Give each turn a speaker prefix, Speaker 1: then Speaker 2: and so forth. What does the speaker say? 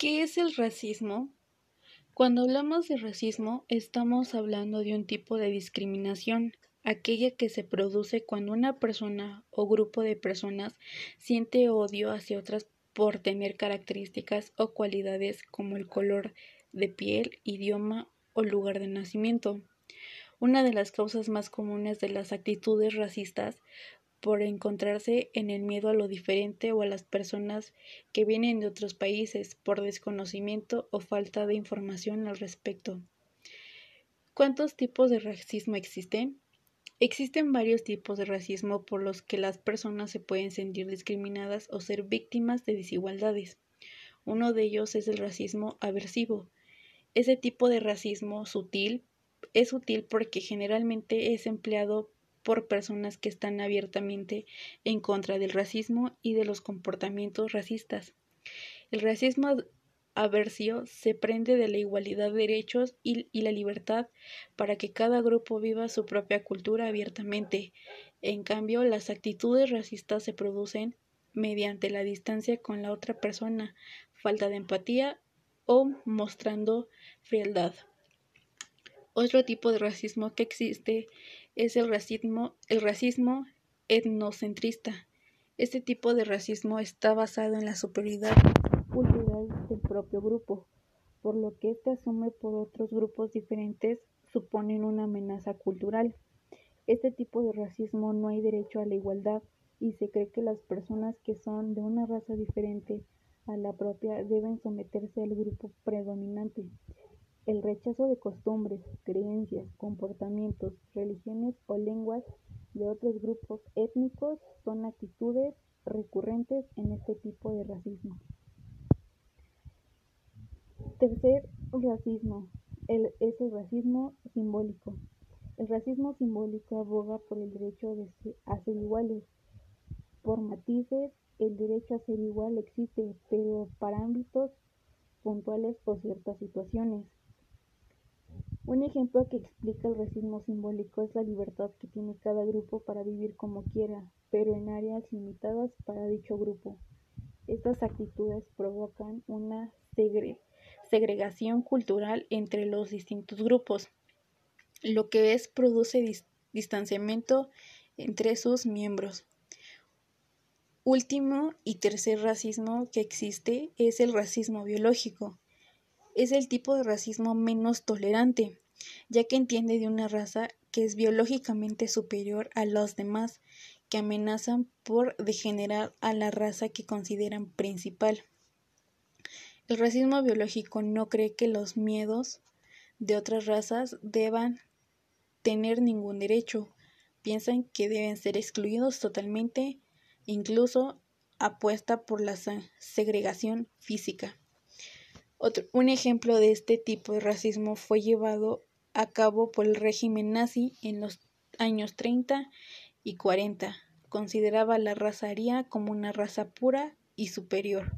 Speaker 1: ¿Qué es el racismo? Cuando hablamos de racismo, estamos hablando de un tipo de discriminación, aquella que se produce cuando una persona o grupo de personas siente odio hacia otras por tener características o cualidades como el color de piel, idioma o lugar de nacimiento. Una de las causas más comunes de las actitudes racistas por encontrarse en el miedo a lo diferente o a las personas que vienen de otros países por desconocimiento o falta de información al respecto. ¿Cuántos tipos de racismo existen? Existen varios tipos de racismo por los que las personas se pueden sentir discriminadas o ser víctimas de desigualdades. Uno de ellos es el racismo aversivo. Ese tipo de racismo sutil es útil porque generalmente es empleado por personas que están abiertamente en contra del racismo y de los comportamientos racistas. El racismo aversio se prende de la igualdad de derechos y, y, la libertad para que cada grupo viva su propia cultura abiertamente. En cambio, las actitudes racistas se producen mediante la distancia con la otra persona, falta de empatía o mostrando frialdad. Otro tipo de racismo que existe es el racismo, el racismo etnocentrista. Este tipo de racismo está basado en la superioridad cultural del propio grupo, por lo que este asume por otros grupos diferentes suponen una amenaza cultural. Este tipo de racismo no hay derecho a la igualdad y se cree que las personas que son de una raza diferente a la propia deben someterse al grupo predominante. El rechazo de costumbres, creencias, comportamientos, religiones o lenguas de otros grupos étnicos son actitudes recurrentes en este tipo de racismo. Tercer racismo el, es el racismo simbólico. El racismo simbólico aboga por el derecho de a ser iguales. Por matices, el derecho a ser igual existe, pero para ámbitos puntuales o ciertas situaciones. Un ejemplo que explica el racismo simbólico es la libertad que tiene cada grupo para vivir como quiera, pero en áreas limitadas para dicho grupo. Estas actitudes provocan una segre segregación cultural entre los distintos grupos, lo que es produce dis distanciamiento entre sus miembros. Último y tercer racismo que existe es el racismo biológico es el tipo de racismo menos tolerante, ya que entiende de una raza que es biológicamente superior a los demás, que amenazan por degenerar a la raza que consideran principal. El racismo biológico no cree que los miedos de otras razas deban tener ningún derecho, piensan que deben ser excluidos totalmente, incluso apuesta por la segregación física un ejemplo de este tipo de racismo fue llevado a cabo por el régimen nazi en los años 30 y 40. Consideraba la raza aria como una raza pura y superior.